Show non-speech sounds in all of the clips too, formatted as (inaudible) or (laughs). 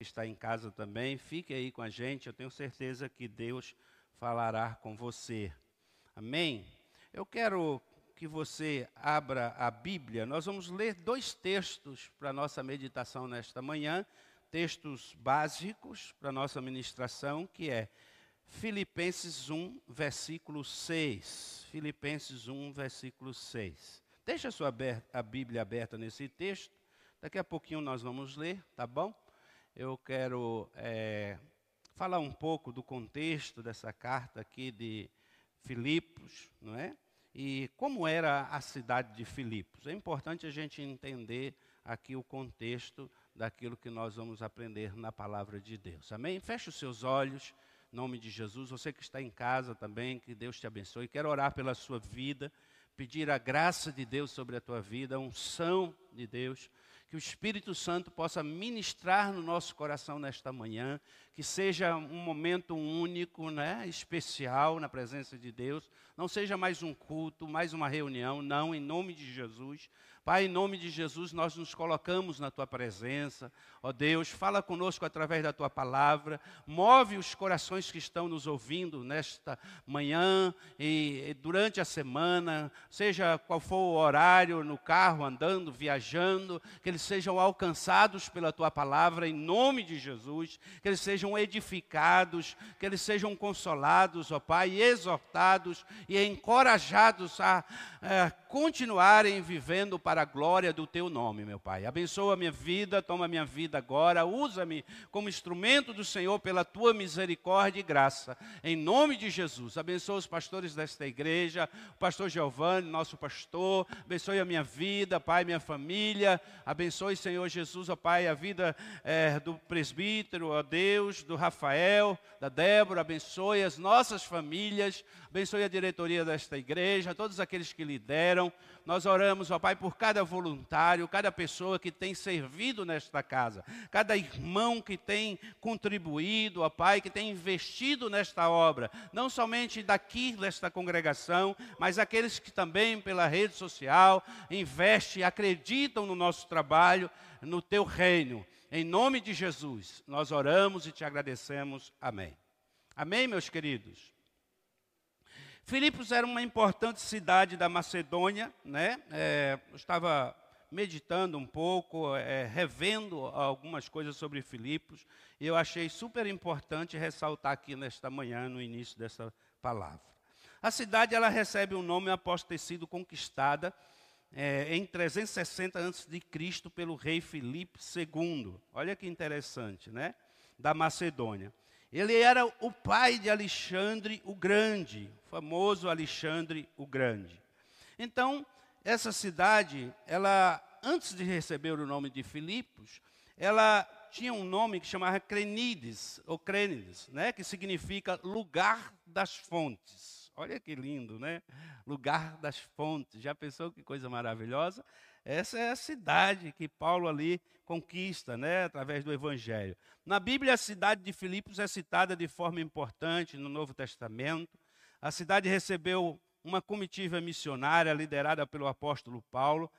está em casa também, fique aí com a gente. Eu tenho certeza que Deus falará com você. Amém? Eu quero que você abra a Bíblia. Nós vamos ler dois textos para a nossa meditação nesta manhã, textos básicos para a nossa ministração, que é Filipenses 1, versículo 6. Filipenses 1, versículo 6. Deixa a sua a Bíblia aberta nesse texto. Daqui a pouquinho nós vamos ler, tá bom? Eu quero é, falar um pouco do contexto dessa carta aqui de Filipos, não é? E como era a cidade de Filipos. É importante a gente entender aqui o contexto daquilo que nós vamos aprender na palavra de Deus. Amém? Feche os seus olhos, em nome de Jesus. Você que está em casa também, que Deus te abençoe. Quero orar pela sua vida, pedir a graça de Deus sobre a tua vida, a unção de Deus que o Espírito Santo possa ministrar no nosso coração nesta manhã, que seja um momento único, né, especial na presença de Deus, não seja mais um culto, mais uma reunião, não, em nome de Jesus. Pai, em nome de Jesus, nós nos colocamos na tua presença. Ó Deus, fala conosco através da tua palavra, move os corações que estão nos ouvindo nesta manhã e durante a semana, seja qual for o horário, no carro, andando, viajando, que eles sejam alcançados pela tua palavra em nome de Jesus, que eles sejam edificados, que eles sejam consolados, ó Pai, e exortados e encorajados a, a continuarem vivendo para a glória do teu nome, meu Pai. Abençoa a minha vida, toma a minha vida agora, usa-me como instrumento do Senhor pela tua misericórdia e graça. Em nome de Jesus, abençoa os pastores desta igreja, o pastor Giovanni, nosso pastor, abençoe a minha vida, Pai, minha família, abençoe, Senhor Jesus, ó Pai, a vida é, do presbítero, ó Deus, do Rafael, da Débora, abençoe as nossas famílias, abençoe a diretoria desta igreja, todos aqueles que lideram. Nós oramos, ó Pai, por cada voluntário, cada pessoa que tem servido nesta casa, cada irmão que tem contribuído, ó Pai, que tem investido nesta obra, não somente daqui desta congregação, mas aqueles que também pela rede social investem, acreditam no nosso trabalho, no teu reino. Em nome de Jesus, nós oramos e te agradecemos. Amém. Amém, meus queridos. Filipos era uma importante cidade da Macedônia, né? É, eu estava meditando um pouco, é, revendo algumas coisas sobre Filipos, e eu achei super importante ressaltar aqui nesta manhã, no início dessa palavra. A cidade ela recebe um nome após ter sido conquistada é, em 360 a.C. pelo rei Filipe II. Olha que interessante, né? Da Macedônia. Ele era o pai de Alexandre o Grande, o famoso Alexandre o Grande. Então, essa cidade, ela antes de receber o nome de Filipos, ela tinha um nome que chamava Crenides, ou Crenides, né, que significa lugar das fontes. Olha que lindo, né? Lugar das fontes. Já pensou que coisa maravilhosa? Essa é a cidade que Paulo ali conquista, né, através do evangelho. Na Bíblia, a cidade de Filipos é citada de forma importante no Novo Testamento. A cidade recebeu uma comitiva missionária liderada pelo apóstolo Paulo.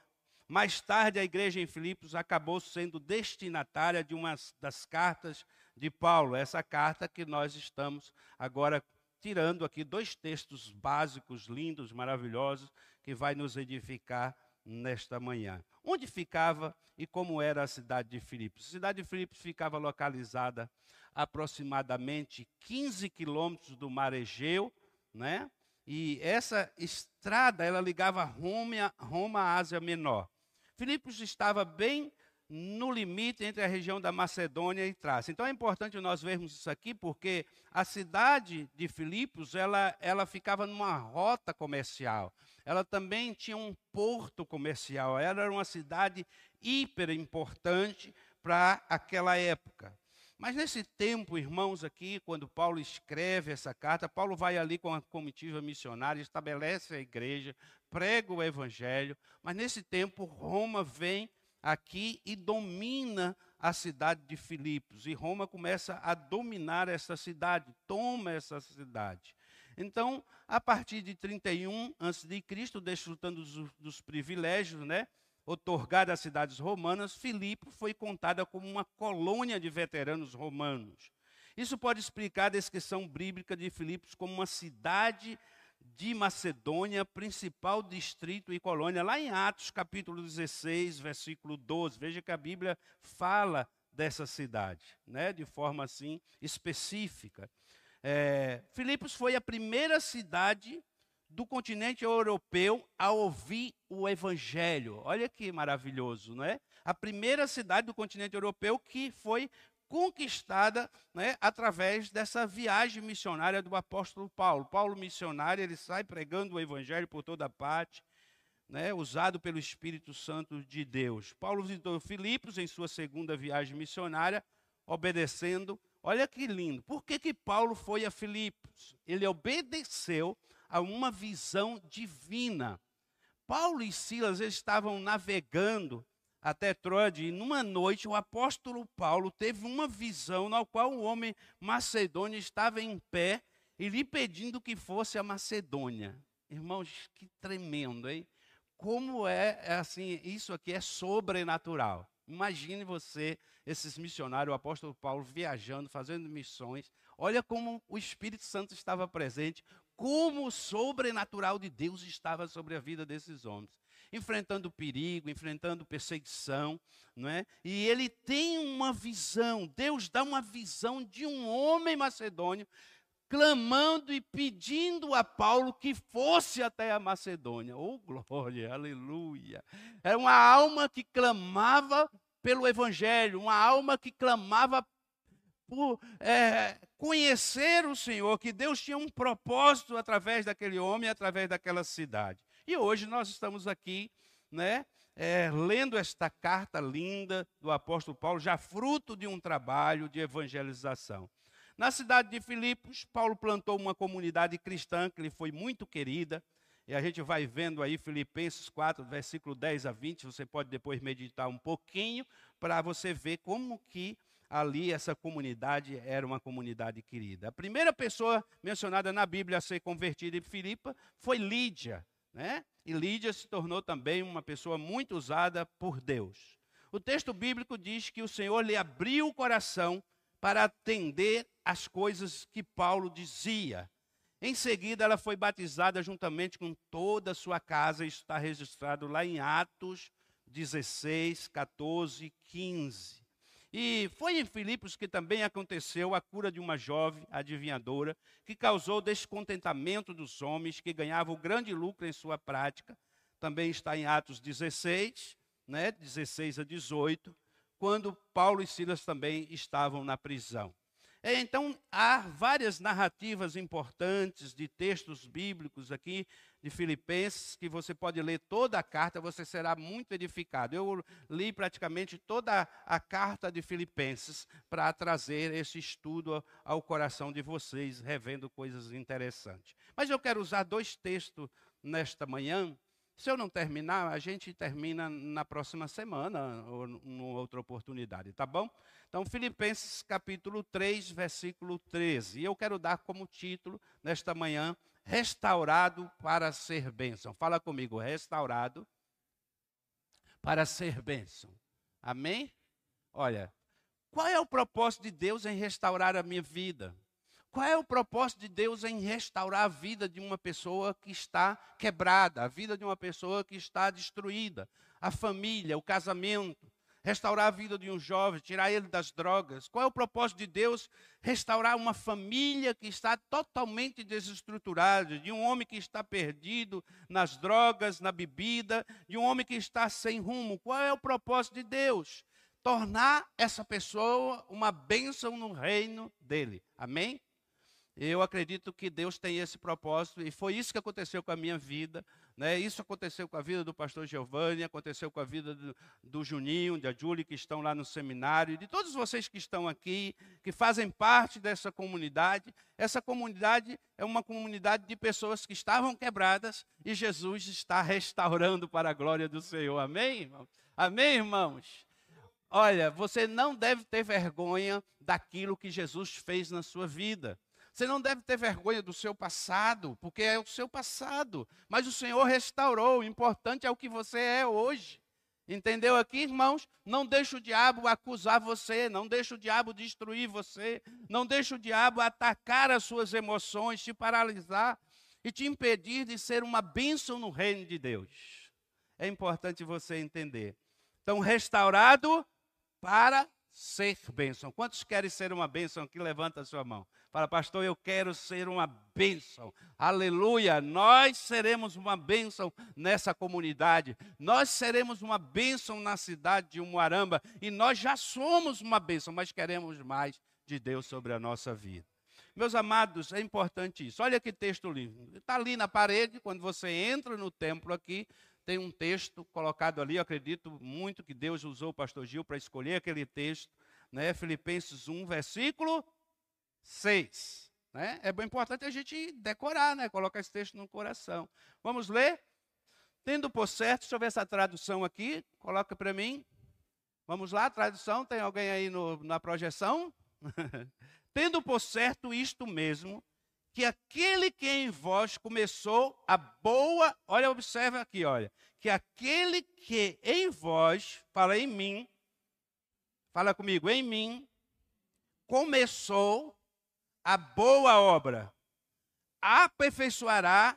Mais tarde, a igreja em Filipos acabou sendo destinatária de uma das cartas de Paulo, essa carta que nós estamos agora tirando aqui dois textos básicos, lindos, maravilhosos, que vai nos edificar nesta manhã. Onde ficava e como era a cidade de Filipos? A cidade de Filipos ficava localizada aproximadamente 15 quilômetros do mar Egeu, né? E essa estrada ela ligava Roma, Roma à Ásia Menor. Filipos estava bem no limite entre a região da Macedônia e Trácia. Então é importante nós vermos isso aqui, porque a cidade de Filipos, ela, ela ficava numa rota comercial. Ela também tinha um porto comercial. Ela era uma cidade hiper importante para aquela época. Mas nesse tempo, irmãos, aqui, quando Paulo escreve essa carta, Paulo vai ali com a comitiva missionária, estabelece a igreja, prega o evangelho, mas nesse tempo Roma vem aqui e domina a cidade de Filipos. E Roma começa a dominar essa cidade, toma essa cidade. Então, a partir de 31 a.C., desfrutando dos, dos privilégios, né? otorgada às cidades romanas, Filipe foi contada como uma colônia de veteranos romanos. Isso pode explicar a descrição bíblica de Filipos como uma cidade de Macedônia, principal distrito e colônia, lá em Atos capítulo 16, versículo 12. Veja que a Bíblia fala dessa cidade, né, de forma assim específica. É, Filipos foi a primeira cidade do continente europeu a ouvir o evangelho. Olha que maravilhoso, não é? A primeira cidade do continente europeu que foi conquistada né, através dessa viagem missionária do apóstolo Paulo. Paulo, missionário, ele sai pregando o evangelho por toda parte, né, usado pelo Espírito Santo de Deus. Paulo visitou Filipos em sua segunda viagem missionária, obedecendo. Olha que lindo. Por que, que Paulo foi a Filipos? Ele obedeceu a uma visão divina. Paulo e Silas estavam navegando até Troade, e numa noite o apóstolo Paulo teve uma visão na qual um homem macedônio estava em pé e lhe pedindo que fosse a Macedônia. Irmãos, que tremendo, hein? Como é, é assim, isso aqui é sobrenatural. Imagine você, esses missionários, o apóstolo Paulo viajando, fazendo missões. Olha como o Espírito Santo estava presente, como o sobrenatural de Deus estava sobre a vida desses homens enfrentando perigo, enfrentando perseguição, não é? E ele tem uma visão, Deus dá uma visão de um homem macedônio clamando e pedindo a Paulo que fosse até a Macedônia. Oh, glória, aleluia. Era uma alma que clamava pelo Evangelho, uma alma que clamava por é, conhecer o Senhor, que Deus tinha um propósito através daquele homem, através daquela cidade. E hoje nós estamos aqui, né, é, lendo esta carta linda do apóstolo Paulo, já fruto de um trabalho de evangelização. Na cidade de Filipos, Paulo plantou uma comunidade cristã que lhe foi muito querida. E a gente vai vendo aí Filipenses 4, versículo 10 a 20, você pode depois meditar um pouquinho para você ver como que ali essa comunidade era uma comunidade querida. A primeira pessoa mencionada na Bíblia a ser convertida em Filipa foi Lídia. Né? E Lídia se tornou também uma pessoa muito usada por Deus. O texto bíblico diz que o Senhor lhe abriu o coração para atender às coisas que Paulo dizia. Em seguida, ela foi batizada juntamente com toda a sua casa. Isso está registrado lá em Atos 16, 14, 15. E foi em Filipos que também aconteceu a cura de uma jovem adivinhadora, que causou descontentamento dos homens que ganhavam grande lucro em sua prática. Também está em Atos 16, né, 16 a 18, quando Paulo e Silas também estavam na prisão. É, então, há várias narrativas importantes de textos bíblicos aqui de Filipenses, que você pode ler toda a carta, você será muito edificado. Eu li praticamente toda a carta de Filipenses para trazer esse estudo ao coração de vocês, revendo coisas interessantes. Mas eu quero usar dois textos nesta manhã se eu não terminar, a gente termina na próxima semana ou em outra oportunidade, tá bom? Então, Filipenses capítulo 3, versículo 13. E eu quero dar como título nesta manhã, restaurado para ser bênção. Fala comigo, restaurado para ser bênção. Amém? Olha, qual é o propósito de Deus em restaurar a minha vida? Qual é o propósito de Deus em restaurar a vida de uma pessoa que está quebrada, a vida de uma pessoa que está destruída, a família, o casamento, restaurar a vida de um jovem, tirar ele das drogas? Qual é o propósito de Deus restaurar uma família que está totalmente desestruturada, de um homem que está perdido nas drogas, na bebida, de um homem que está sem rumo? Qual é o propósito de Deus? Tornar essa pessoa uma bênção no reino dele. Amém? Eu acredito que Deus tem esse propósito e foi isso que aconteceu com a minha vida. Né? Isso aconteceu com a vida do pastor Giovanni, aconteceu com a vida do, do Juninho, da Júlia, que estão lá no seminário, de todos vocês que estão aqui, que fazem parte dessa comunidade. Essa comunidade é uma comunidade de pessoas que estavam quebradas e Jesus está restaurando para a glória do Senhor. Amém, irmãos? Amém, irmãos? Olha, você não deve ter vergonha daquilo que Jesus fez na sua vida. Você não deve ter vergonha do seu passado, porque é o seu passado. Mas o Senhor restaurou. O importante é o que você é hoje. Entendeu aqui, irmãos? Não deixe o diabo acusar você, não deixe o diabo destruir você, não deixe o diabo atacar as suas emoções, te paralisar e te impedir de ser uma bênção no reino de Deus. É importante você entender. Então, restaurado para ser bênção. Quantos querem ser uma bênção aqui? Levanta a sua mão. Fala, pastor, eu quero ser uma bênção. Aleluia! Nós seremos uma bênção nessa comunidade. Nós seremos uma bênção na cidade de Umuaramba. E nós já somos uma bênção, mas queremos mais de Deus sobre a nossa vida. Meus amados, é importante isso. Olha que texto lindo. Está ali na parede, quando você entra no templo aqui, tem um texto colocado ali, eu acredito muito que Deus usou o pastor Gil para escolher aquele texto, né? Filipenses 1, versículo 6. Né? É bem importante a gente decorar, né? colocar esse texto no coração. Vamos ler? Tendo por certo, deixa eu ver essa tradução aqui, coloca para mim. Vamos lá, tradução, tem alguém aí no, na projeção? (laughs) Tendo por certo isto mesmo, que aquele que em vós começou a boa, olha, observa aqui, olha, que aquele que em vós, fala em mim, fala comigo, em mim, começou a boa obra, aperfeiçoará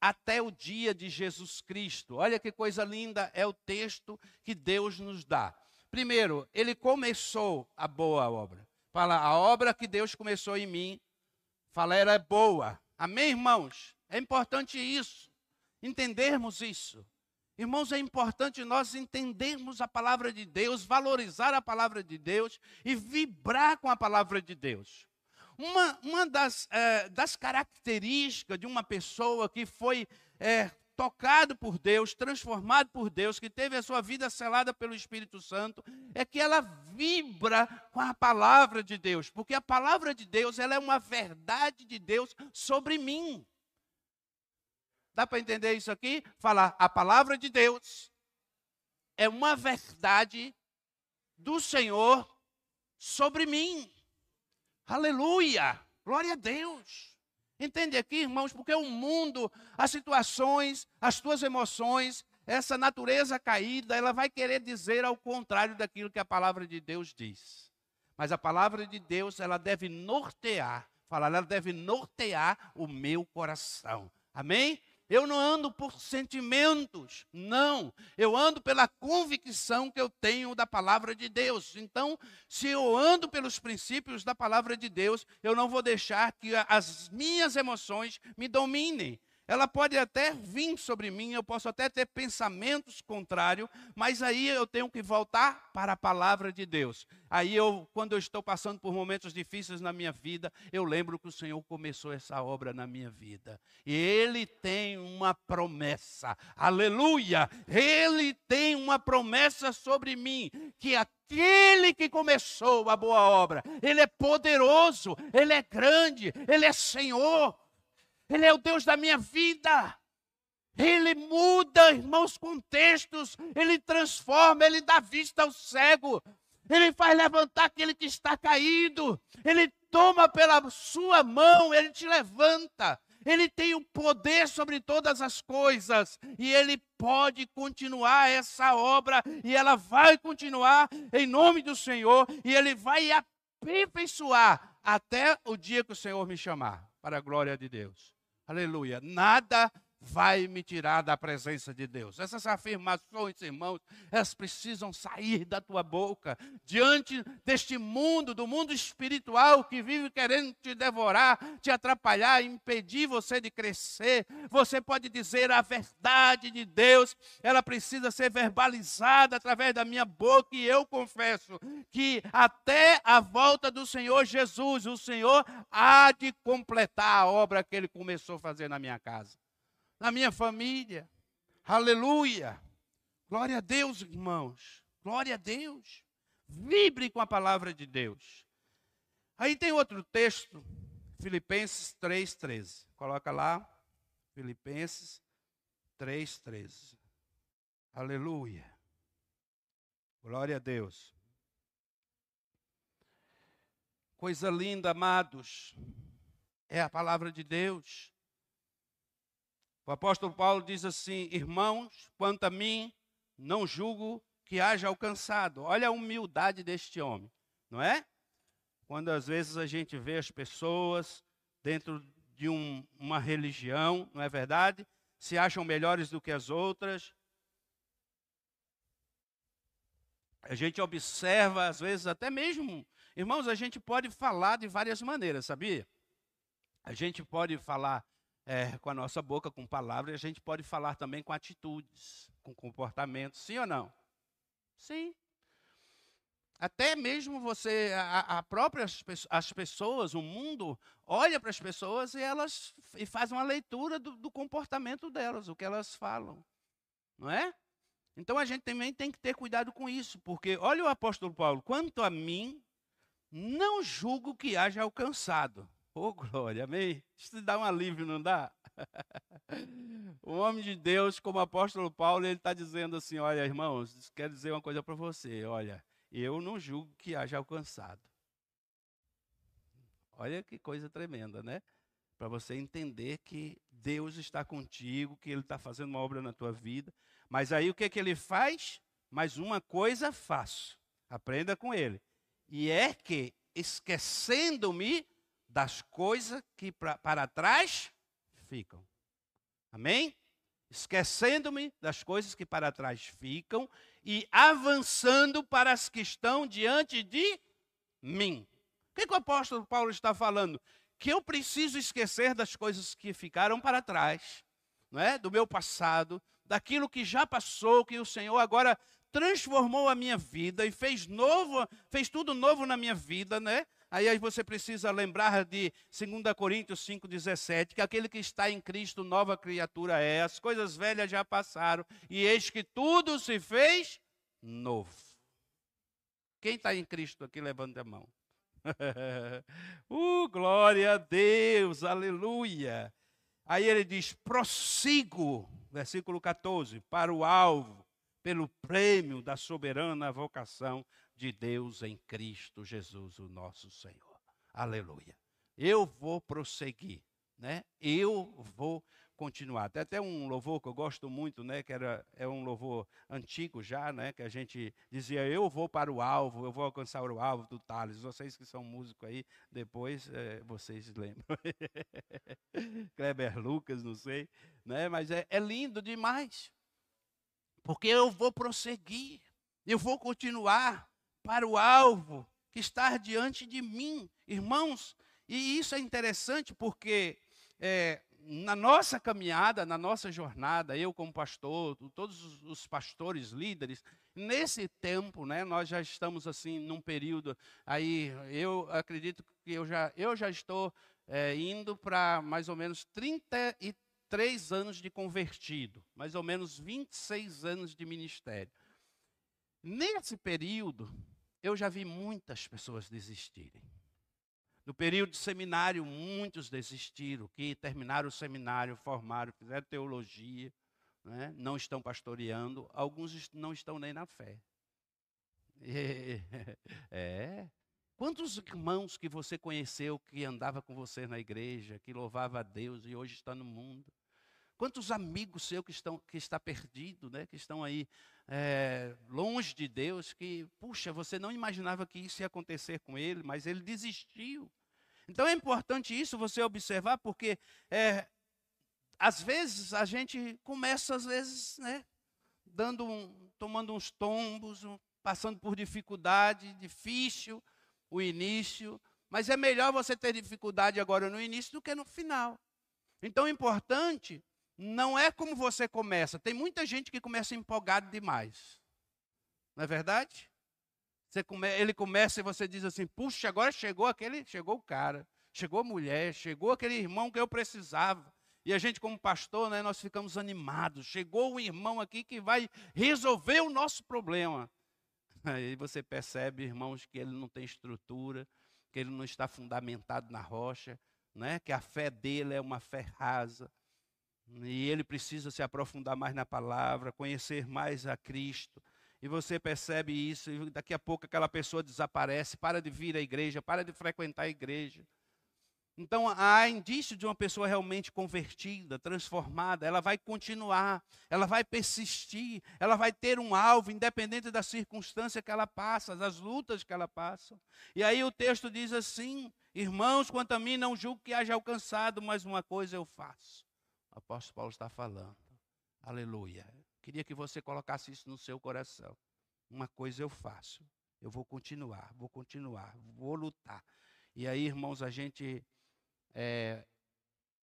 até o dia de Jesus Cristo. Olha que coisa linda é o texto que Deus nos dá. Primeiro, ele começou a boa obra. Fala, a obra que Deus começou em mim, Fala, ela é boa. Amém, irmãos? É importante isso, entendermos isso. Irmãos, é importante nós entendermos a palavra de Deus, valorizar a palavra de Deus e vibrar com a palavra de Deus. Uma, uma das, é, das características de uma pessoa que foi é, tocado por Deus, transformado por Deus, que teve a sua vida selada pelo Espírito Santo, é que ela vibra com a palavra de Deus, porque a palavra de Deus, ela é uma verdade de Deus sobre mim. Dá para entender isso aqui? Falar, a palavra de Deus é uma verdade do Senhor sobre mim. Aleluia! Glória a Deus. Entende aqui, irmãos, porque o mundo, as situações, as tuas emoções, essa natureza caída, ela vai querer dizer ao contrário daquilo que a palavra de Deus diz. Mas a palavra de Deus, ela deve nortear, falar, ela deve nortear o meu coração. Amém? Eu não ando por sentimentos, não. Eu ando pela convicção que eu tenho da palavra de Deus. Então, se eu ando pelos princípios da palavra de Deus, eu não vou deixar que as minhas emoções me dominem. Ela pode até vir sobre mim, eu posso até ter pensamentos contrários, mas aí eu tenho que voltar para a palavra de Deus. Aí eu, quando eu estou passando por momentos difíceis na minha vida, eu lembro que o Senhor começou essa obra na minha vida. E Ele tem uma promessa, aleluia! Ele tem uma promessa sobre mim, que aquele que começou a boa obra, Ele é poderoso, Ele é grande, Ele é Senhor. Ele é o Deus da minha vida. Ele muda, irmãos, contextos. Ele transforma, ele dá vista ao cego. Ele faz levantar aquele que está caído. Ele toma pela sua mão, ele te levanta. Ele tem o poder sobre todas as coisas e ele pode continuar essa obra e ela vai continuar em nome do Senhor e ele vai aperfeiçoar até o dia que o Senhor me chamar, para a glória de Deus. Aleluia. Nada vai me tirar da presença de Deus. Essas afirmações, irmãos, elas precisam sair da tua boca diante deste mundo, do mundo espiritual que vive querendo te devorar, te atrapalhar, impedir você de crescer. Você pode dizer a verdade de Deus, ela precisa ser verbalizada através da minha boca e eu confesso que até a volta do Senhor Jesus, o Senhor há de completar a obra que ele começou a fazer na minha casa na minha família. Aleluia. Glória a Deus, irmãos. Glória a Deus. Vibre com a palavra de Deus. Aí tem outro texto, Filipenses 3,13. Coloca lá, Filipenses 3,13. Aleluia. Glória a Deus. Coisa linda, amados. É a palavra de Deus. O apóstolo Paulo diz assim: Irmãos, quanto a mim, não julgo que haja alcançado. Olha a humildade deste homem, não é? Quando às vezes a gente vê as pessoas dentro de um, uma religião, não é verdade? Se acham melhores do que as outras. A gente observa, às vezes, até mesmo, irmãos, a gente pode falar de várias maneiras, sabia? A gente pode falar é, com a nossa boca, com palavras, e a gente pode falar também com atitudes, com comportamentos, sim ou não? Sim. Até mesmo você, a, a própria as pessoas, o mundo olha para as pessoas e elas e faz uma leitura do, do comportamento delas, o que elas falam, não é? Então a gente também tem que ter cuidado com isso, porque olha o apóstolo Paulo, quanto a mim, não julgo que haja alcançado. Oh, glória, amém? Isso dá um alívio, não dá? (laughs) o homem de Deus, como apóstolo Paulo, ele está dizendo assim: olha, irmãos, quero dizer uma coisa para você. Olha, eu não julgo que haja alcançado. Olha que coisa tremenda, né? Para você entender que Deus está contigo, que Ele está fazendo uma obra na tua vida. Mas aí o que, que Ele faz? Mais uma coisa faço. Aprenda com Ele. E é que, esquecendo-me das coisas que pra, para trás ficam. Amém? Esquecendo-me das coisas que para trás ficam e avançando para as que estão diante de mim. O que, que o apóstolo Paulo está falando? Que eu preciso esquecer das coisas que ficaram para trás, não é? do meu passado, daquilo que já passou, que o Senhor agora transformou a minha vida e fez novo, fez tudo novo na minha vida, né? Aí você precisa lembrar de 2 Coríntios 5,17, que aquele que está em Cristo, nova criatura é, as coisas velhas já passaram, e eis que tudo se fez novo. Quem está em Cristo aqui, levanta a mão. (laughs) uh, glória a Deus, aleluia. Aí ele diz: prossigo, versículo 14, para o alvo, pelo prêmio da soberana vocação de Deus em Cristo Jesus, o nosso Senhor. Aleluia. Eu vou prosseguir, né? Eu vou continuar. Tem até um louvor que eu gosto muito, né? Que era, é um louvor antigo já, né? Que a gente dizia: Eu vou para o alvo, eu vou alcançar o alvo do Thales. Vocês que são músicos aí, depois é, vocês lembram. (laughs) Kleber Lucas, não sei, né? Mas é, é lindo demais, porque eu vou prosseguir, eu vou continuar para o alvo que está diante de mim, irmãos. E isso é interessante porque é, na nossa caminhada, na nossa jornada, eu como pastor, todos os pastores, líderes, nesse tempo, né, nós já estamos assim num período aí, eu acredito que eu já, eu já estou é, indo para mais ou menos 33 anos de convertido, mais ou menos 26 anos de ministério. Nesse período, eu já vi muitas pessoas desistirem. No período de seminário, muitos desistiram, que terminaram o seminário, formaram, fizeram teologia, né? não estão pastoreando, alguns não estão nem na fé. (laughs) É. Quantos irmãos que você conheceu que andava com você na igreja, que louvava a Deus e hoje está no mundo? Quantos amigos seus que estão que está perdido, né? Que estão aí é, longe de Deus, que puxa, você não imaginava que isso ia acontecer com ele, mas ele desistiu. Então é importante isso você observar, porque é, às vezes a gente começa às vezes, né? Dando um, tomando uns tombos, um, passando por dificuldade, difícil o início, mas é melhor você ter dificuldade agora no início do que no final. Então é importante não é como você começa. Tem muita gente que começa empolgado demais. Não é verdade? Come, ele começa e você diz assim: puxa, agora chegou aquele, chegou o cara, chegou a mulher, chegou aquele irmão que eu precisava. E a gente, como pastor, né, nós ficamos animados. Chegou um irmão aqui que vai resolver o nosso problema. (laughs) Aí você percebe, irmãos, que ele não tem estrutura, que ele não está fundamentado na rocha, né? que a fé dele é uma fé rasa, e ele precisa se aprofundar mais na palavra, conhecer mais a Cristo. E você percebe isso, e daqui a pouco aquela pessoa desaparece, para de vir à igreja, para de frequentar a igreja. Então, há indício de uma pessoa realmente convertida, transformada. Ela vai continuar, ela vai persistir, ela vai ter um alvo, independente da circunstância que ela passa, das lutas que ela passa. E aí o texto diz assim: Irmãos, quanto a mim, não julgo que haja alcançado, mas uma coisa eu faço. O apóstolo Paulo está falando. Aleluia. Queria que você colocasse isso no seu coração. Uma coisa eu faço. Eu vou continuar, vou continuar, vou lutar. E aí, irmãos, a gente é,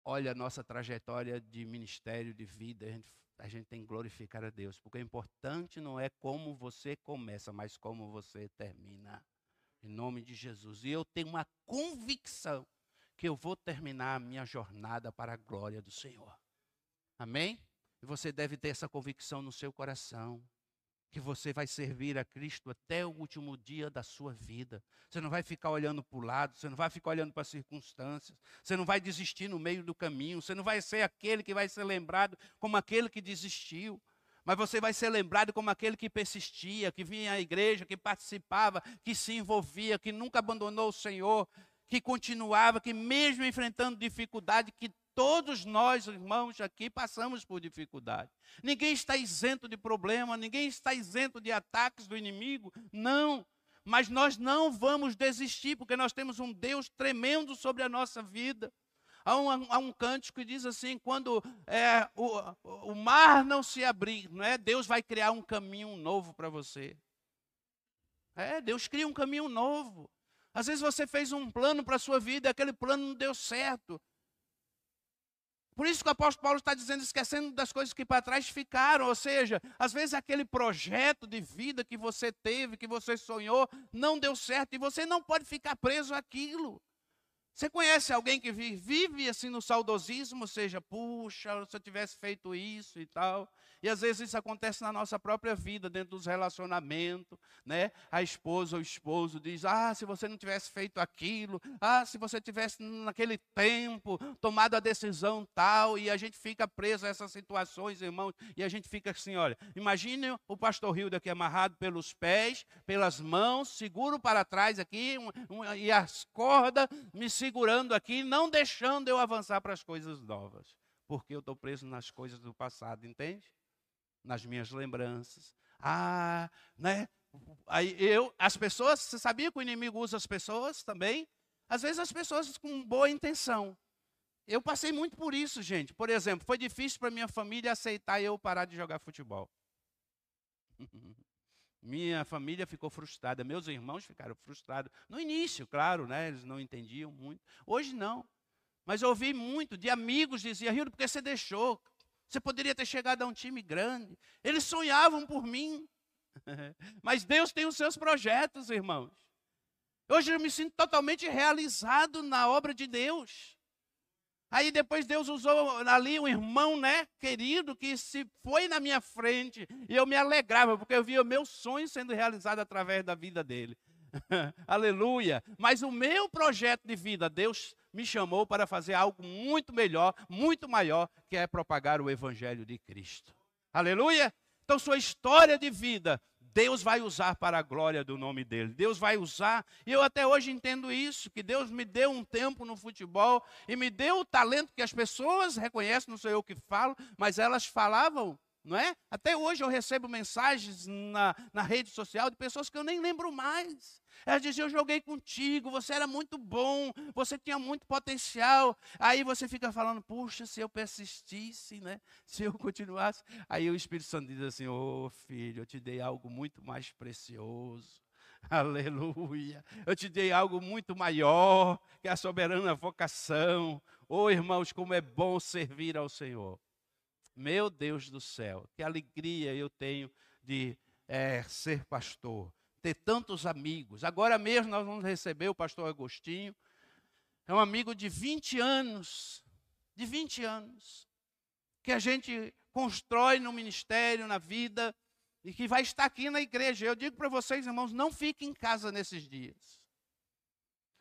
olha a nossa trajetória de ministério, de vida, a gente, a gente tem que glorificar a Deus, porque o importante não é como você começa, mas como você termina. Em nome de Jesus. E eu tenho uma convicção que eu vou terminar a minha jornada para a glória do Senhor. Amém? E você deve ter essa convicção no seu coração que você vai servir a Cristo até o último dia da sua vida. Você não vai ficar olhando para o lado, você não vai ficar olhando para as circunstâncias, você não vai desistir no meio do caminho, você não vai ser aquele que vai ser lembrado como aquele que desistiu. Mas você vai ser lembrado como aquele que persistia, que vinha à igreja, que participava, que se envolvia, que nunca abandonou o Senhor, que continuava, que mesmo enfrentando dificuldade, que Todos nós, irmãos, aqui passamos por dificuldade. Ninguém está isento de problema, ninguém está isento de ataques do inimigo. Não. Mas nós não vamos desistir, porque nós temos um Deus tremendo sobre a nossa vida. Há um, há um cântico que diz assim: quando é, o, o mar não se abrir, não é? Deus vai criar um caminho novo para você. É, Deus cria um caminho novo. Às vezes você fez um plano para a sua vida, e aquele plano não deu certo. Por isso que o apóstolo Paulo está dizendo, esquecendo das coisas que para trás ficaram. Ou seja, às vezes aquele projeto de vida que você teve, que você sonhou, não deu certo e você não pode ficar preso àquilo. Você conhece alguém que vive, assim no saudosismo, ou seja, puxa, se eu tivesse feito isso e tal. E às vezes isso acontece na nossa própria vida, dentro dos relacionamentos, né? A esposa ou o esposo diz: "Ah, se você não tivesse feito aquilo, ah, se você tivesse naquele tempo tomado a decisão tal", e a gente fica preso a essas situações, irmãos, e a gente fica assim, olha, imagine o pastor Hilda aqui amarrado pelos pés, pelas mãos, seguro para trás aqui, um, um, e as cordas me segurando aqui, não deixando eu avançar para as coisas novas, porque eu estou preso nas coisas do passado, entende? nas minhas lembranças. Ah, né? Aí eu, as pessoas, você sabia que o inimigo usa as pessoas também? Às vezes as pessoas com boa intenção. Eu passei muito por isso, gente. Por exemplo, foi difícil para minha família aceitar eu parar de jogar futebol. (laughs) minha família ficou frustrada, meus irmãos ficaram frustrados. No início, claro, né? Eles não entendiam muito. Hoje não. Mas eu ouvi muito de amigos diziam, Rio, por que você deixou? Você poderia ter chegado a um time grande. Eles sonhavam por mim. (laughs) Mas Deus tem os seus projetos, irmãos. Hoje eu me sinto totalmente realizado na obra de Deus. Aí depois Deus usou ali um irmão, né, querido, que se foi na minha frente e eu me alegrava porque eu via o meu sonho sendo realizado através da vida dele. (laughs) Aleluia. Mas o meu projeto de vida, Deus me chamou para fazer algo muito melhor, muito maior, que é propagar o Evangelho de Cristo. Aleluia! Então, sua história de vida, Deus vai usar para a glória do nome dele. Deus vai usar, e eu até hoje entendo isso, que Deus me deu um tempo no futebol e me deu o talento que as pessoas reconhecem, não sou eu que falo, mas elas falavam não é? Até hoje eu recebo mensagens na, na rede social de pessoas que eu nem lembro mais. Elas diziam: Eu joguei contigo, você era muito bom, você tinha muito potencial. Aí você fica falando: Puxa, se eu persistisse, né? se eu continuasse. Aí o Espírito Santo diz assim: Ô oh, filho, eu te dei algo muito mais precioso. (laughs) Aleluia. Eu te dei algo muito maior que a soberana vocação. Oh, irmãos, como é bom servir ao Senhor. Meu Deus do céu, que alegria eu tenho de é, ser pastor, ter tantos amigos. Agora mesmo nós vamos receber o pastor Agostinho, é um amigo de 20 anos, de 20 anos, que a gente constrói no ministério, na vida, e que vai estar aqui na igreja. Eu digo para vocês, irmãos, não fiquem em casa nesses dias.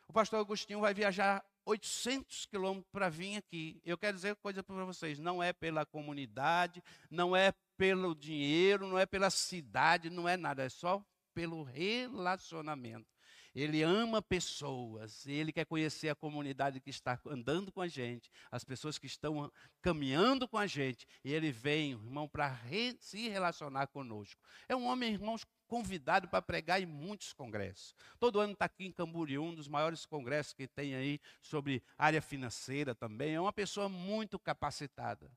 O pastor Agostinho vai viajar 800 quilômetros para vir aqui. Eu quero dizer coisa para vocês: não é pela comunidade, não é pelo dinheiro, não é pela cidade, não é nada, é só pelo relacionamento. Ele ama pessoas, ele quer conhecer a comunidade que está andando com a gente, as pessoas que estão caminhando com a gente, e ele vem, irmão, para re se relacionar conosco. É um homem, irmãos, convidado para pregar em muitos congressos. Todo ano está aqui em Camboriú, um dos maiores congressos que tem aí sobre área financeira também. É uma pessoa muito capacitada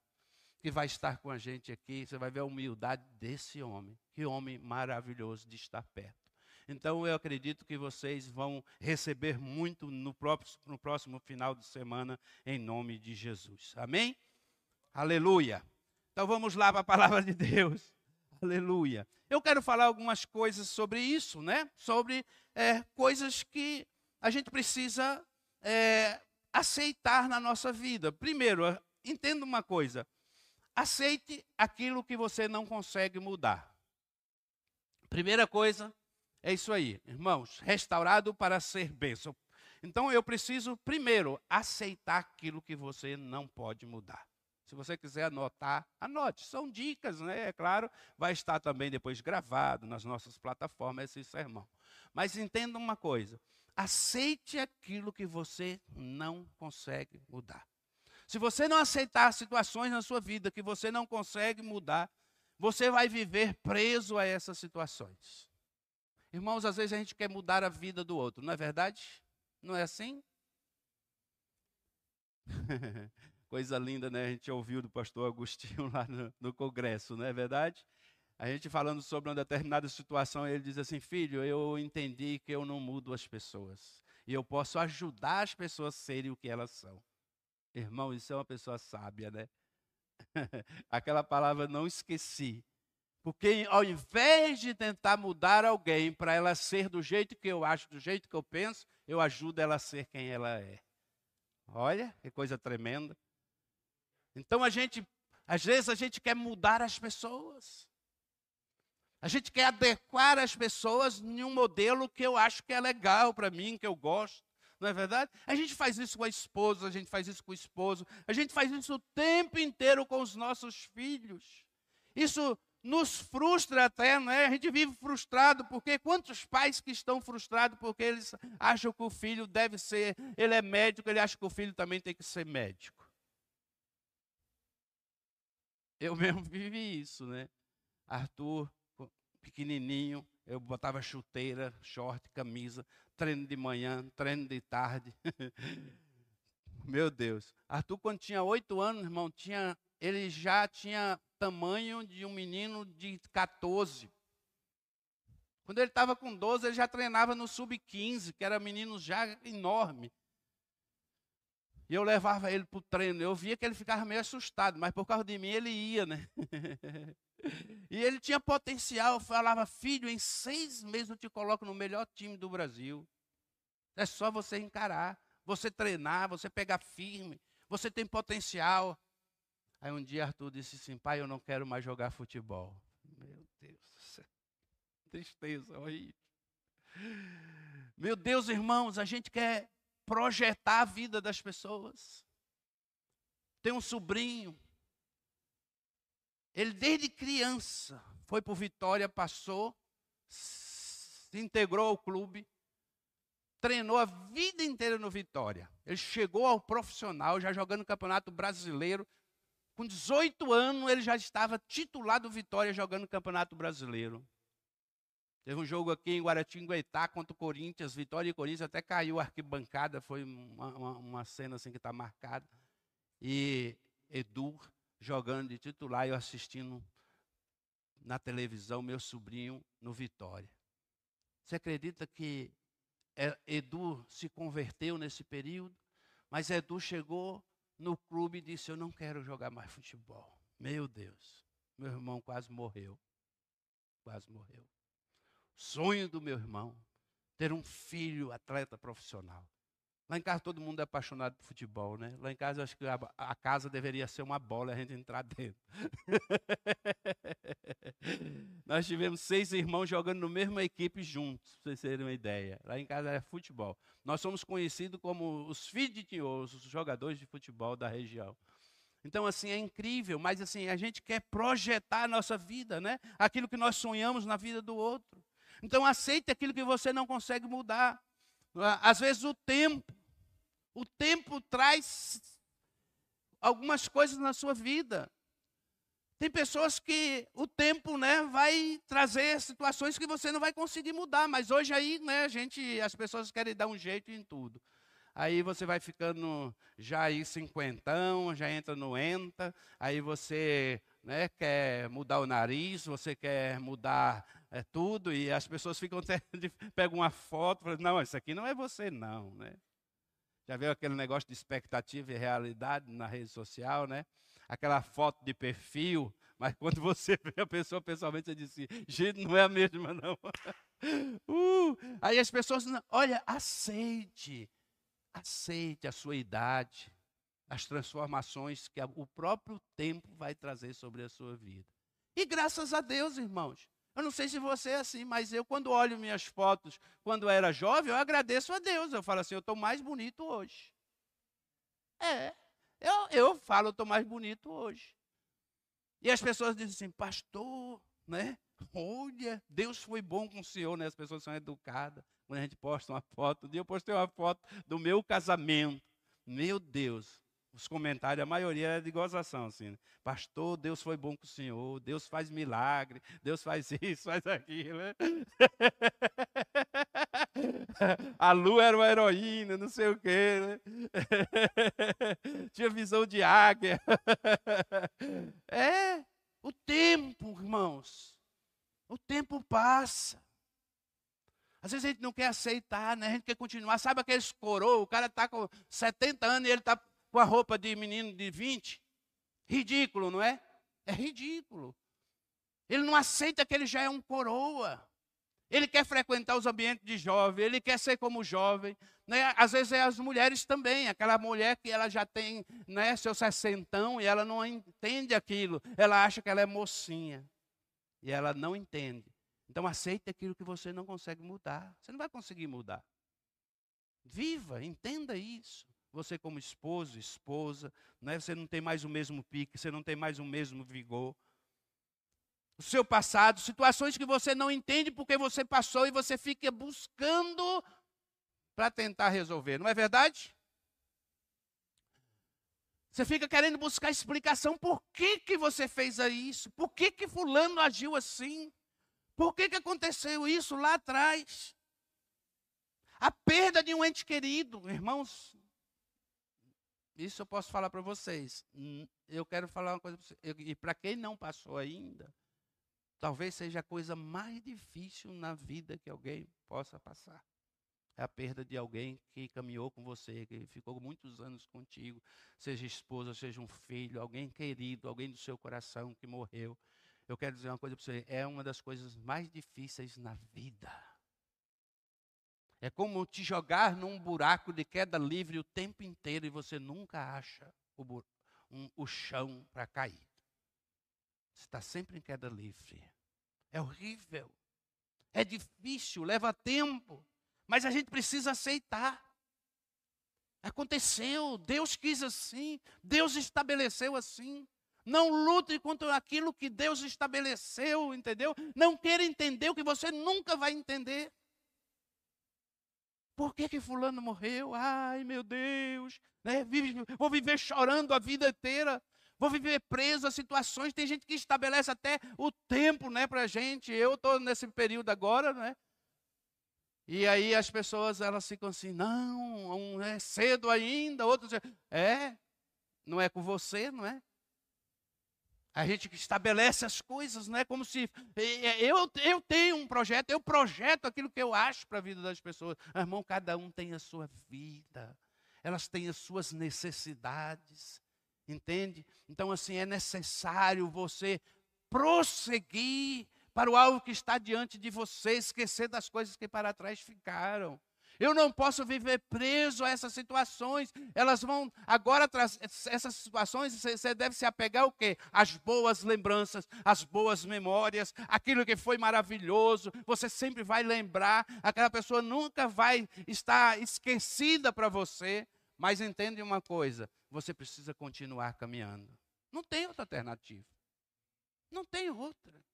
que vai estar com a gente aqui. Você vai ver a humildade desse homem. Que homem maravilhoso de estar perto. Então eu acredito que vocês vão receber muito no, próprio, no próximo final de semana, em nome de Jesus. Amém? Aleluia. Então vamos lá para a palavra de Deus. Aleluia. Eu quero falar algumas coisas sobre isso, né? Sobre é, coisas que a gente precisa é, aceitar na nossa vida. Primeiro, entenda uma coisa: aceite aquilo que você não consegue mudar. Primeira coisa é isso aí, irmãos, restaurado para ser bênção. Então eu preciso primeiro aceitar aquilo que você não pode mudar. Se você quiser anotar, anote. São dicas, né? É claro, vai estar também depois gravado nas nossas plataformas esse sermão. Mas entenda uma coisa: aceite aquilo que você não consegue mudar. Se você não aceitar situações na sua vida que você não consegue mudar, você vai viver preso a essas situações. Irmãos, às vezes a gente quer mudar a vida do outro, não é verdade? Não é assim? (laughs) Coisa linda, né? A gente ouviu do pastor Agostinho (laughs) lá no, no congresso, não é verdade? A gente falando sobre uma determinada situação, ele diz assim: Filho, eu entendi que eu não mudo as pessoas. E eu posso ajudar as pessoas a serem o que elas são. Irmão, isso é uma pessoa sábia, né? (laughs) Aquela palavra não esqueci. Porque ao invés de tentar mudar alguém para ela ser do jeito que eu acho, do jeito que eu penso, eu ajudo ela a ser quem ela é. Olha, que coisa tremenda. Então a gente, às vezes a gente quer mudar as pessoas. A gente quer adequar as pessoas em um modelo que eu acho que é legal para mim, que eu gosto. Não é verdade? A gente faz isso com a esposa, a gente faz isso com o esposo, a gente faz isso o tempo inteiro com os nossos filhos. Isso nos frustra até, não é? A gente vive frustrado porque quantos pais que estão frustrados porque eles acham que o filho deve ser, ele é médico, ele acha que o filho também tem que ser médico. Eu mesmo vivi isso, né? Arthur, pequenininho, eu botava chuteira, short, camisa, treino de manhã, treino de tarde. (laughs) Meu Deus. Arthur, quando tinha oito anos, irmão, tinha, ele já tinha tamanho de um menino de 14. Quando ele estava com 12, ele já treinava no sub-15, que era menino já enorme. E eu levava ele para o treino. Eu via que ele ficava meio assustado, mas por causa de mim ele ia, né? (laughs) e ele tinha potencial. Eu falava, filho, em seis meses eu te coloco no melhor time do Brasil. É só você encarar, você treinar, você pegar firme. Você tem potencial. Aí um dia Arthur disse assim, pai, eu não quero mais jogar futebol. Meu Deus do céu. Tristeza, horrível. Meu Deus, irmãos, a gente quer projetar a vida das pessoas. Tem um sobrinho, ele desde criança foi para Vitória, passou, se integrou ao clube, treinou a vida inteira no Vitória. Ele chegou ao profissional, já jogando no Campeonato Brasileiro. Com 18 anos, ele já estava titulado Vitória jogando no Campeonato Brasileiro. Teve um jogo aqui em Guaratinguetá contra o Corinthians, Vitória e Corinthians, até caiu a arquibancada, foi uma, uma, uma cena assim que está marcada. E Edu jogando de titular eu assistindo na televisão meu sobrinho no Vitória. Você acredita que é, Edu se converteu nesse período? Mas Edu chegou no clube e disse: Eu não quero jogar mais futebol. Meu Deus, meu irmão quase morreu. Quase morreu. Sonho do meu irmão, ter um filho atleta profissional. Lá em casa todo mundo é apaixonado por futebol, né? Lá em casa eu acho que a, a casa deveria ser uma bola a gente entrar dentro. (laughs) Nós tivemos seis irmãos jogando na mesma equipe juntos, para vocês terem uma ideia. Lá em casa é futebol. Nós somos conhecidos como os Tinhoso, os jogadores de futebol da região. Então, assim, é incrível, mas assim, a gente quer projetar a nossa vida, né? Aquilo que nós sonhamos na vida do outro. Então aceite aquilo que você não consegue mudar. às vezes o tempo. O tempo traz algumas coisas na sua vida. Tem pessoas que o tempo, né, vai trazer situações que você não vai conseguir mudar, mas hoje aí, né, a gente, as pessoas querem dar um jeito em tudo. Aí você vai ficando já aí cinquentão, já entra no enta, aí você, né, quer mudar o nariz, você quer mudar é, tudo e as pessoas ficam (laughs) pegam uma foto, falam, não, isso aqui não é você não, né? Já viu aquele negócio de expectativa e realidade na rede social, né? Aquela foto de perfil, mas (laughs) quando você vê a pessoa pessoalmente, você diz assim, gente, não é a mesma não. (laughs) Uh, aí as pessoas, olha, aceite, aceite a sua idade, as transformações que o próprio tempo vai trazer sobre a sua vida. E graças a Deus, irmãos, eu não sei se você é assim, mas eu, quando olho minhas fotos quando eu era jovem, eu agradeço a Deus. Eu falo assim, eu estou mais bonito hoje. É, eu, eu falo, eu estou mais bonito hoje. E as pessoas dizem assim, pastor, né? Olha, Deus foi bom com o senhor, né? As pessoas são educadas. Quando a gente posta uma foto, um dia eu postei uma foto do meu casamento. Meu Deus, os comentários, a maioria é de gozação, assim. Né? Pastor, Deus foi bom com o senhor, Deus faz milagre, Deus faz (laughs) isso, faz aquilo. Né? (laughs) A Lu era uma heroína, não sei o quê. Né? (laughs) Tinha visão de águia. É, o tempo, irmãos. O tempo passa. Às vezes a gente não quer aceitar, né? A gente quer continuar. Sabe aqueles coroa? O cara está com 70 anos e ele está com a roupa de menino de 20. Ridículo, não é? É ridículo. Ele não aceita que ele já é um coroa. Ele quer frequentar os ambientes de jovem, ele quer ser como jovem. Né? Às vezes é as mulheres também, aquela mulher que ela já tem né, seu sessentão e ela não entende aquilo. Ela acha que ela é mocinha. E ela não entende. Então aceite aquilo que você não consegue mudar. Você não vai conseguir mudar. Viva, entenda isso. Você como esposo, esposa, né? você não tem mais o mesmo pique, você não tem mais o mesmo vigor. O seu passado, situações que você não entende porque você passou e você fica buscando para tentar resolver, não é verdade? Você fica querendo buscar explicação por que, que você fez isso, por que, que fulano agiu assim, por que, que aconteceu isso lá atrás. A perda de um ente querido, irmãos, isso eu posso falar para vocês. Eu quero falar uma coisa para vocês. E para quem não passou ainda, talvez seja a coisa mais difícil na vida que alguém possa passar. É a perda de alguém que caminhou com você, que ficou muitos anos contigo, seja esposa, seja um filho, alguém querido, alguém do seu coração que morreu. Eu quero dizer uma coisa para você: é uma das coisas mais difíceis na vida. É como te jogar num buraco de queda livre o tempo inteiro e você nunca acha o, um, o chão para cair. Você está sempre em queda livre. É horrível. É difícil, leva tempo. Mas a gente precisa aceitar. Aconteceu, Deus quis assim, Deus estabeleceu assim. Não lute contra aquilo que Deus estabeleceu, entendeu? Não queira entender o que você nunca vai entender. Por que, que fulano morreu? Ai, meu Deus. Né? Vou viver chorando a vida inteira. Vou viver preso a situações. Tem gente que estabelece até o tempo né, para a gente. Eu estou nesse período agora, né? E aí as pessoas elas ficam assim, não, é cedo ainda. Outros é, não é com você, não é? A gente estabelece as coisas, né? Como se eu, eu tenho um projeto, eu projeto aquilo que eu acho para a vida das pessoas. Ah, irmão, cada um tem a sua vida, elas têm as suas necessidades, entende? Então, assim, é necessário você prosseguir para o alvo que está diante de você, esquecer das coisas que para trás ficaram. Eu não posso viver preso a essas situações. Elas vão agora essas situações, você deve se apegar ao quê? As boas lembranças, as boas memórias, aquilo que foi maravilhoso. Você sempre vai lembrar, aquela pessoa nunca vai estar esquecida para você. Mas entende uma coisa, você precisa continuar caminhando. Não tem outra alternativa. Não tem outra.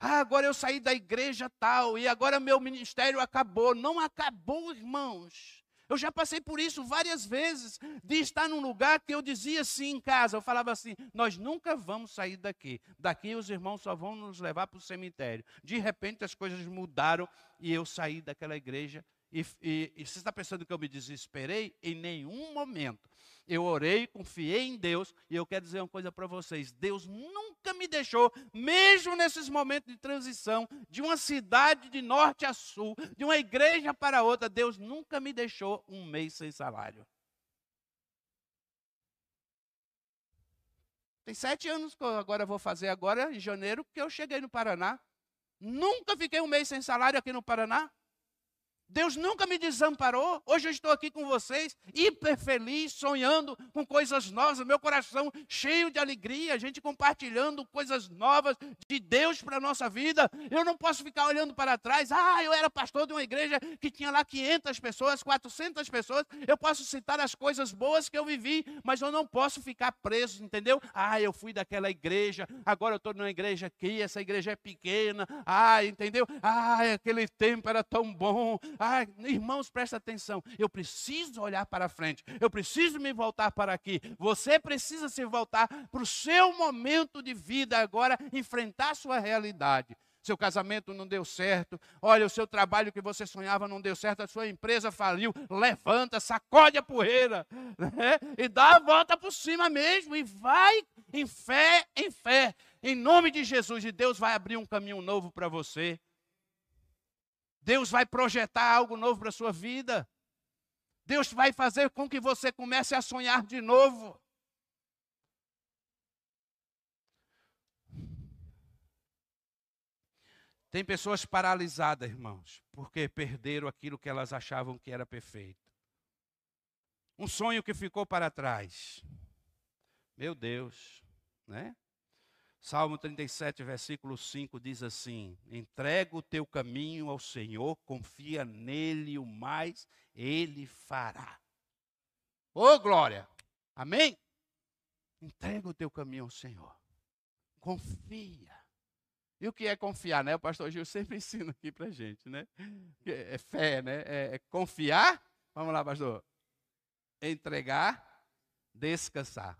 Ah, agora eu saí da igreja tal e agora meu ministério acabou. Não acabou, irmãos. Eu já passei por isso várias vezes, de estar num lugar que eu dizia assim em casa, eu falava assim: nós nunca vamos sair daqui. Daqui os irmãos só vão nos levar para o cemitério. De repente as coisas mudaram e eu saí daquela igreja. E, e, e você está pensando que eu me desesperei? Em nenhum momento. Eu orei, confiei em Deus e eu quero dizer uma coisa para vocês: Deus nunca me deixou, mesmo nesses momentos de transição, de uma cidade de norte a sul, de uma igreja para outra, Deus nunca me deixou um mês sem salário. Tem sete anos que eu agora vou fazer agora, em janeiro, que eu cheguei no Paraná. Nunca fiquei um mês sem salário aqui no Paraná. Deus nunca me desamparou. Hoje eu estou aqui com vocês, hiper feliz, sonhando com coisas novas, meu coração cheio de alegria, a gente compartilhando coisas novas de Deus para a nossa vida. Eu não posso ficar olhando para trás. Ah, eu era pastor de uma igreja que tinha lá 500 pessoas, 400 pessoas. Eu posso citar as coisas boas que eu vivi, mas eu não posso ficar preso, entendeu? Ah, eu fui daquela igreja, agora eu estou numa igreja aqui, essa igreja é pequena. Ah, entendeu? Ah, aquele tempo era tão bom. Ah, irmãos, presta atenção. Eu preciso olhar para frente. Eu preciso me voltar para aqui. Você precisa se voltar para o seu momento de vida agora, enfrentar a sua realidade. Seu casamento não deu certo. Olha, o seu trabalho que você sonhava não deu certo. A sua empresa faliu. Levanta, sacode a poeira (laughs) né? e dá a volta por cima mesmo. E vai em fé, em fé. Em nome de Jesus. E Deus vai abrir um caminho novo para você. Deus vai projetar algo novo para a sua vida. Deus vai fazer com que você comece a sonhar de novo. Tem pessoas paralisadas, irmãos, porque perderam aquilo que elas achavam que era perfeito. Um sonho que ficou para trás. Meu Deus, né? Salmo 37, versículo 5 diz assim: Entrega o teu caminho ao Senhor, confia nele, o mais ele fará. Ô oh, glória! Amém? Entrega o teu caminho ao Senhor. Confia. E o que é confiar, né? O pastor Gil sempre (laughs) ensina aqui pra gente, né? É fé, né? É, é confiar. Vamos lá, pastor. Entregar, descansar.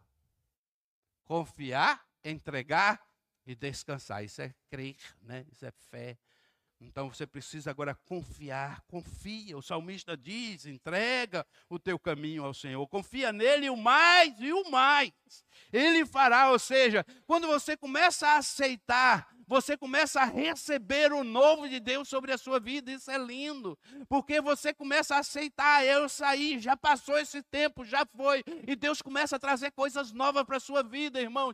Confiar, entregar e descansar. Isso é crer, né? Isso é fé. Então você precisa agora confiar, confia. O salmista diz: entrega o teu caminho ao Senhor, confia nele o mais e o mais. Ele fará, ou seja, quando você começa a aceitar você começa a receber o novo de Deus sobre a sua vida. Isso é lindo, porque você começa a aceitar. Eu saí, já passou esse tempo, já foi, e Deus começa a trazer coisas novas para a sua vida, irmão.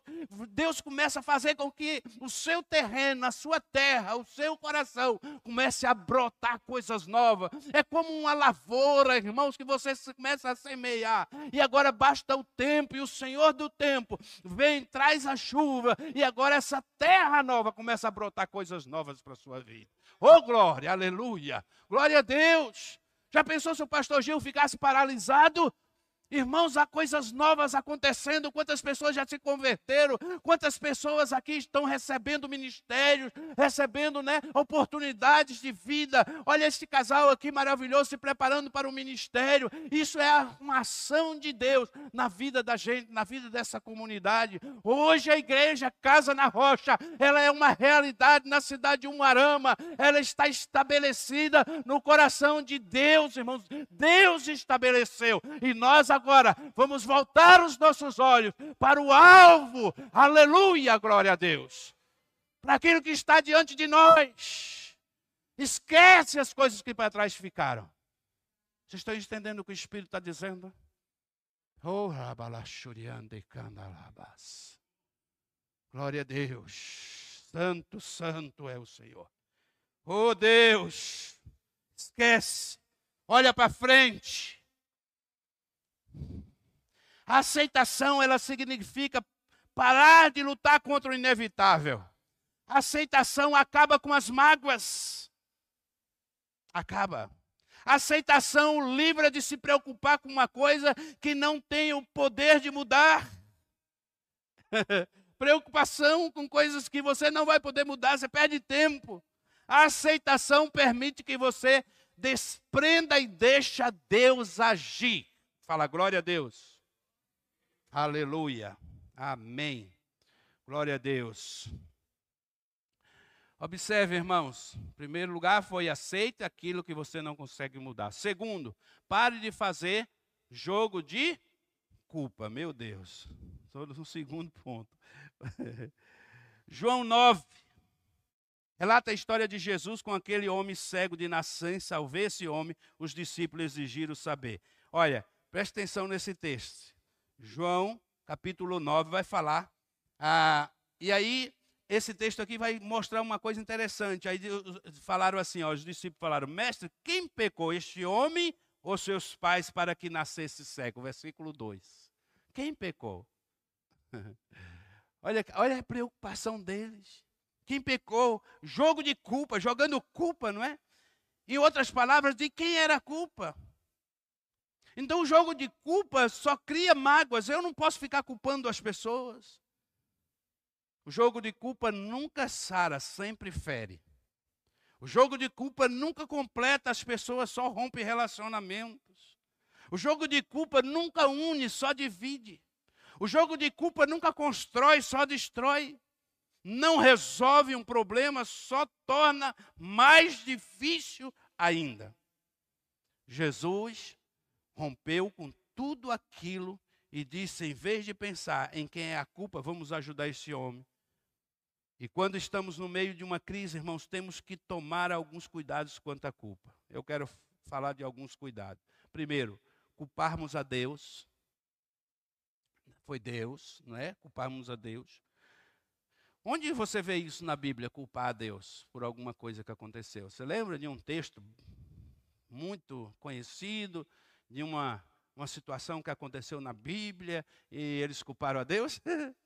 Deus começa a fazer com que o seu terreno, a sua terra, o seu coração comece a brotar coisas novas. É como uma lavoura, irmãos, que você começa a semear, e agora basta o tempo, e o Senhor do tempo vem, traz a chuva, e agora essa terra nova começa começa a brotar coisas novas para a sua vida. Oh, glória, aleluia. Glória a Deus. Já pensou se o pastor Gil ficasse paralisado? Irmãos, há coisas novas acontecendo. Quantas pessoas já se converteram? Quantas pessoas aqui estão recebendo ministérios, recebendo né, oportunidades de vida? Olha esse casal aqui maravilhoso se preparando para o ministério. Isso é uma ação de Deus na vida da gente, na vida dessa comunidade. Hoje a igreja Casa na Rocha, ela é uma realidade na cidade de Umarama. Ela está estabelecida no coração de Deus, irmãos. Deus estabeleceu e nós agora vamos voltar os nossos olhos para o alvo. Aleluia, glória a Deus. Para aquilo que está diante de nós. Esquece as coisas que para trás ficaram. Vocês estão entendendo o que o Espírito está dizendo? Oh, Glória a Deus. Santo, santo é o Senhor. Oh Deus, esquece, olha para frente. A aceitação, ela significa parar de lutar contra o inevitável. A aceitação acaba com as mágoas. Acaba. A aceitação livra de se preocupar com uma coisa que não tem o poder de mudar. (laughs) Preocupação com coisas que você não vai poder mudar, você perde tempo. A aceitação permite que você desprenda e deixa Deus agir. Fala glória a Deus. Aleluia. Amém. Glória a Deus. Observe, irmãos. Em primeiro lugar, foi aceite aquilo que você não consegue mudar. Segundo, pare de fazer jogo de culpa. Meu Deus. Estou no segundo ponto. (laughs) João 9. Relata a história de Jesus com aquele homem cego de nascença. Ao ver esse homem, os discípulos exigiram saber. Olha, preste atenção nesse texto. João, capítulo 9, vai falar. Ah, e aí, esse texto aqui vai mostrar uma coisa interessante. Aí falaram assim: ó, os discípulos falaram, mestre, quem pecou, este homem ou seus pais, para que nascesse cego? Versículo 2. Quem pecou? (laughs) olha, olha a preocupação deles. Quem pecou? Jogo de culpa, jogando culpa, não é? Em outras palavras, de quem era a culpa? Então o jogo de culpa só cria mágoas. Eu não posso ficar culpando as pessoas. O jogo de culpa nunca sara, sempre fere. O jogo de culpa nunca completa as pessoas, só rompe relacionamentos. O jogo de culpa nunca une, só divide. O jogo de culpa nunca constrói, só destrói. Não resolve um problema, só torna mais difícil ainda. Jesus rompeu com tudo aquilo e disse: em vez de pensar em quem é a culpa, vamos ajudar esse homem. E quando estamos no meio de uma crise, irmãos, temos que tomar alguns cuidados quanto à culpa. Eu quero falar de alguns cuidados. Primeiro, culparmos a Deus. Foi Deus, não é? Culparmos a Deus. Onde você vê isso na Bíblia, culpar a Deus por alguma coisa que aconteceu? Você lembra de um texto muito conhecido, de uma, uma situação que aconteceu na Bíblia e eles culparam a Deus? (laughs)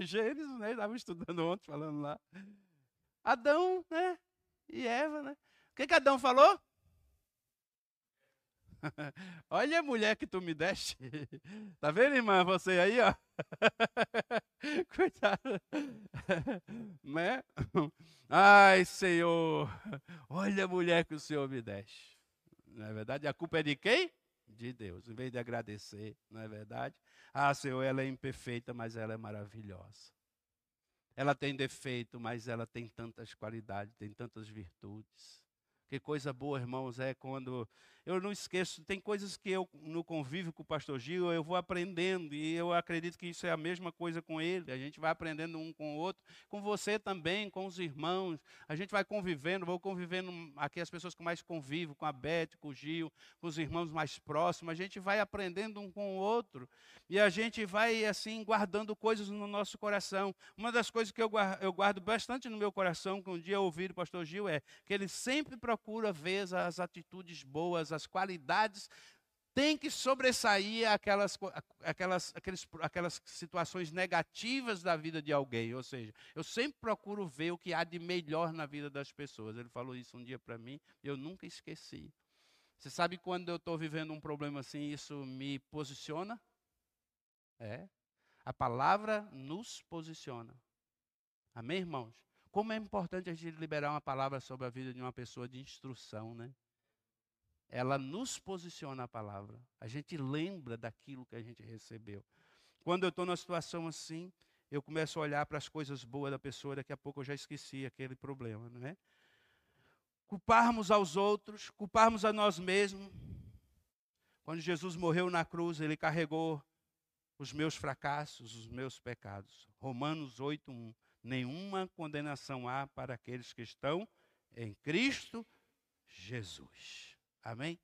Gênesis, né? Estava estudando ontem, falando lá. Adão, né? E Eva, né? O que, que Adão falou? (laughs) Olha a mulher que tu me deste. (laughs) Tá vendo, irmã? Você aí, ó. Cuidado. Né? Ai, Senhor. Olha a mulher que o Senhor me deste. Não é verdade? A culpa é de quem? De Deus. Em vez de agradecer, não é verdade? Ah, Senhor, ela é imperfeita, mas ela é maravilhosa. Ela tem defeito, mas ela tem tantas qualidades, tem tantas virtudes. Que coisa boa, irmãos, é quando eu não esqueço, tem coisas que eu, no convívio com o pastor Gil, eu vou aprendendo, e eu acredito que isso é a mesma coisa com ele. A gente vai aprendendo um com o outro, com você também, com os irmãos. A gente vai convivendo, vou convivendo aqui as pessoas que mais convivo, com a Beth, com o Gil, com os irmãos mais próximos. A gente vai aprendendo um com o outro, e a gente vai, assim, guardando coisas no nosso coração. Uma das coisas que eu guardo, bastante no meu coração, que um dia eu ouvi do pastor Gil, é que ele sempre procura ver as atitudes boas, as qualidades tem que sobressair aquelas, aquelas, aqueles, aquelas situações negativas da vida de alguém. Ou seja, eu sempre procuro ver o que há de melhor na vida das pessoas. Ele falou isso um dia para mim e eu nunca esqueci. Você sabe quando eu estou vivendo um problema assim, isso me posiciona? É. A palavra nos posiciona. Amém, irmãos? Como é importante a gente liberar uma palavra sobre a vida de uma pessoa de instrução, né? Ela nos posiciona a palavra. A gente lembra daquilo que a gente recebeu. Quando eu estou numa situação assim, eu começo a olhar para as coisas boas da pessoa, daqui a pouco eu já esqueci aquele problema, não é? Culparmos aos outros, culparmos a nós mesmos. Quando Jesus morreu na cruz, ele carregou os meus fracassos, os meus pecados. Romanos 8:1. Nenhuma condenação há para aqueles que estão em Cristo Jesus. Amém?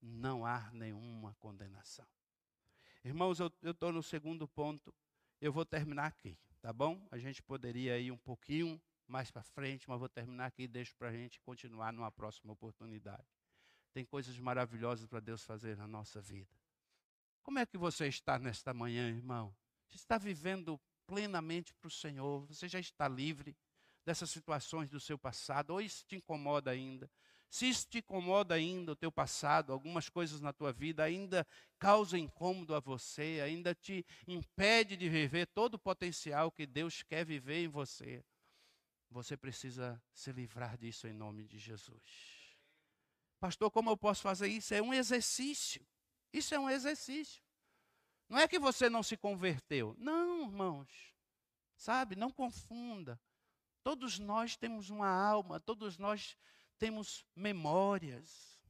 Não há nenhuma condenação. Irmãos, eu estou no segundo ponto. Eu vou terminar aqui, tá bom? A gente poderia ir um pouquinho mais para frente, mas vou terminar aqui e deixo para a gente continuar numa próxima oportunidade. Tem coisas maravilhosas para Deus fazer na nossa vida. Como é que você está nesta manhã, irmão? Você está vivendo plenamente para o Senhor? Você já está livre dessas situações do seu passado? Ou isso te incomoda ainda? Se isso te incomoda ainda, o teu passado, algumas coisas na tua vida ainda causam incômodo a você, ainda te impede de viver todo o potencial que Deus quer viver em você, você precisa se livrar disso em nome de Jesus. Pastor, como eu posso fazer isso? É um exercício. Isso é um exercício. Não é que você não se converteu. Não, irmãos. Sabe? Não confunda. Todos nós temos uma alma, todos nós temos memórias.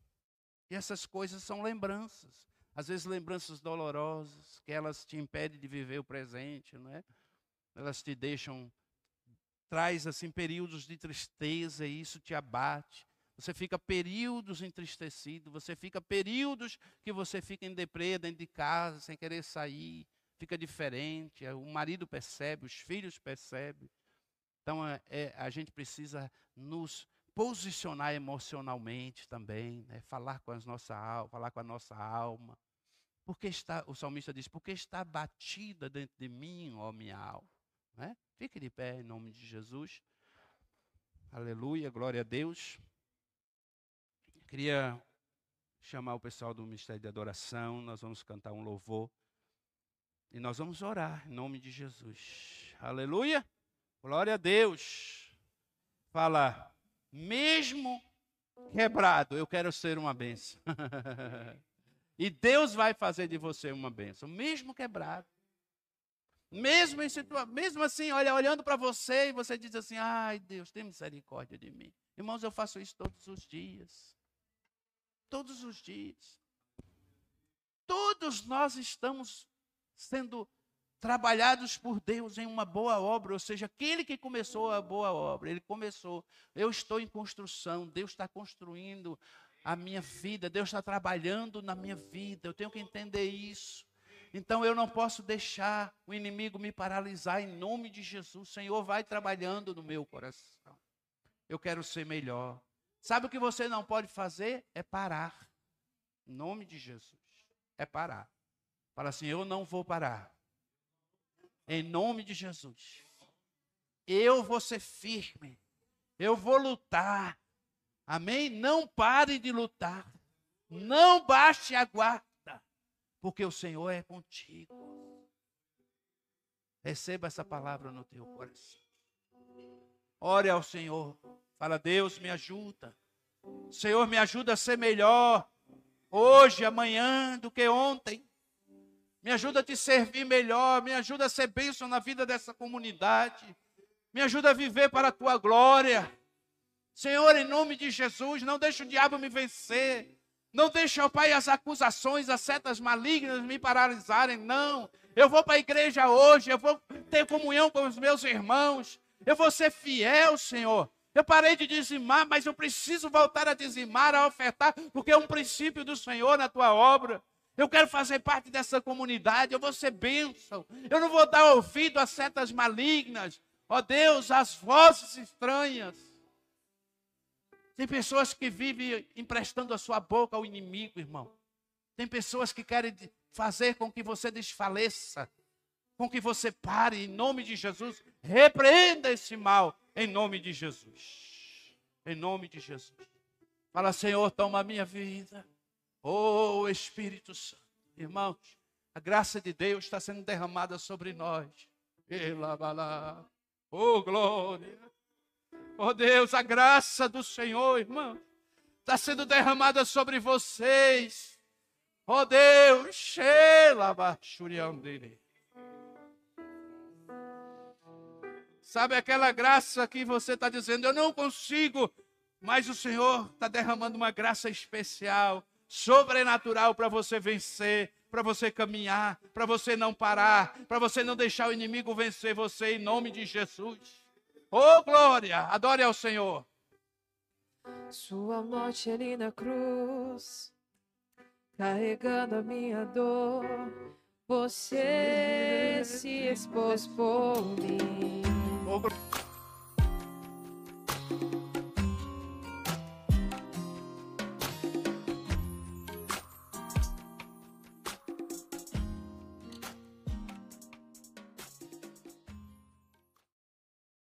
E essas coisas são lembranças. Às vezes lembranças dolorosas, que elas te impedem de viver o presente, não é? Elas te deixam traz assim períodos de tristeza e isso te abate. Você fica períodos entristecido, você fica períodos que você fica em deprê dentro de casa, sem querer sair, fica diferente, o marido percebe, os filhos percebem. Então é, é, a gente precisa nos posicionar emocionalmente também, né? falar com a nossa alma, falar com a nossa alma. Porque está, o salmista diz, porque está batida dentro de mim, ó minha alma. Né? Fique de pé em nome de Jesus. Aleluia, glória a Deus. Queria chamar o pessoal do Ministério de Adoração, nós vamos cantar um louvor. E nós vamos orar em nome de Jesus. Aleluia. Glória a Deus. Fala, mesmo quebrado, eu quero ser uma benção. (laughs) e Deus vai fazer de você uma benção, mesmo quebrado. Mesmo, em situa mesmo assim, olha, olhando para você e você diz assim: ai Deus, tem misericórdia de mim. Irmãos, eu faço isso todos os dias. Todos os dias. Todos nós estamos sendo trabalhados por Deus em uma boa obra, ou seja, aquele que começou a boa obra, ele começou. Eu estou em construção, Deus está construindo a minha vida, Deus está trabalhando na minha vida, eu tenho que entender isso. Então eu não posso deixar o inimigo me paralisar em nome de Jesus. Senhor, vai trabalhando no meu coração. Eu quero ser melhor. Sabe o que você não pode fazer? É parar. Em nome de Jesus. É parar. Fala assim: eu não vou parar. Em nome de Jesus. Eu vou ser firme. Eu vou lutar. Amém? Não pare de lutar. Não baixe a guarda. Porque o Senhor é contigo. Receba essa palavra no teu coração. Ore ao Senhor. Fala, Deus, me ajuda. Senhor, me ajuda a ser melhor hoje, amanhã do que ontem. Me ajuda a te servir melhor, me ajuda a ser bênção na vida dessa comunidade. Me ajuda a viver para a tua glória. Senhor, em nome de Jesus, não deixe o diabo me vencer. Não deixe, ó Pai, as acusações, as setas malignas me paralisarem. Não. Eu vou para a igreja hoje, eu vou ter comunhão com os meus irmãos. Eu vou ser fiel, Senhor. Eu parei de dizimar, mas eu preciso voltar a dizimar, a ofertar, porque é um princípio do Senhor na tua obra. Eu quero fazer parte dessa comunidade, eu vou ser bênção. Eu não vou dar ouvido a setas malignas. Ó Deus, às vozes estranhas. Tem pessoas que vivem emprestando a sua boca ao inimigo, irmão. Tem pessoas que querem fazer com que você desfaleça, com que você pare em nome de Jesus. Repreenda esse mal em nome de Jesus. Em nome de Jesus. Fala, Senhor, toma a minha vida. Oh, Espírito Santo. Irmãos, a graça de Deus está sendo derramada sobre nós. Oh, glória. Oh, Deus, a graça do Senhor, irmão, está sendo derramada sobre vocês. Oh, Deus, dele. Sabe aquela graça que você está dizendo, eu não consigo, mas o Senhor está derramando uma graça especial, sobrenatural para você vencer, para você caminhar, para você não parar, para você não deixar o inimigo vencer você em nome de Jesus. Oh glória, adore ao Senhor. Sua morte ali na cruz, carregando a minha dor, você se expôs por mim. Oh,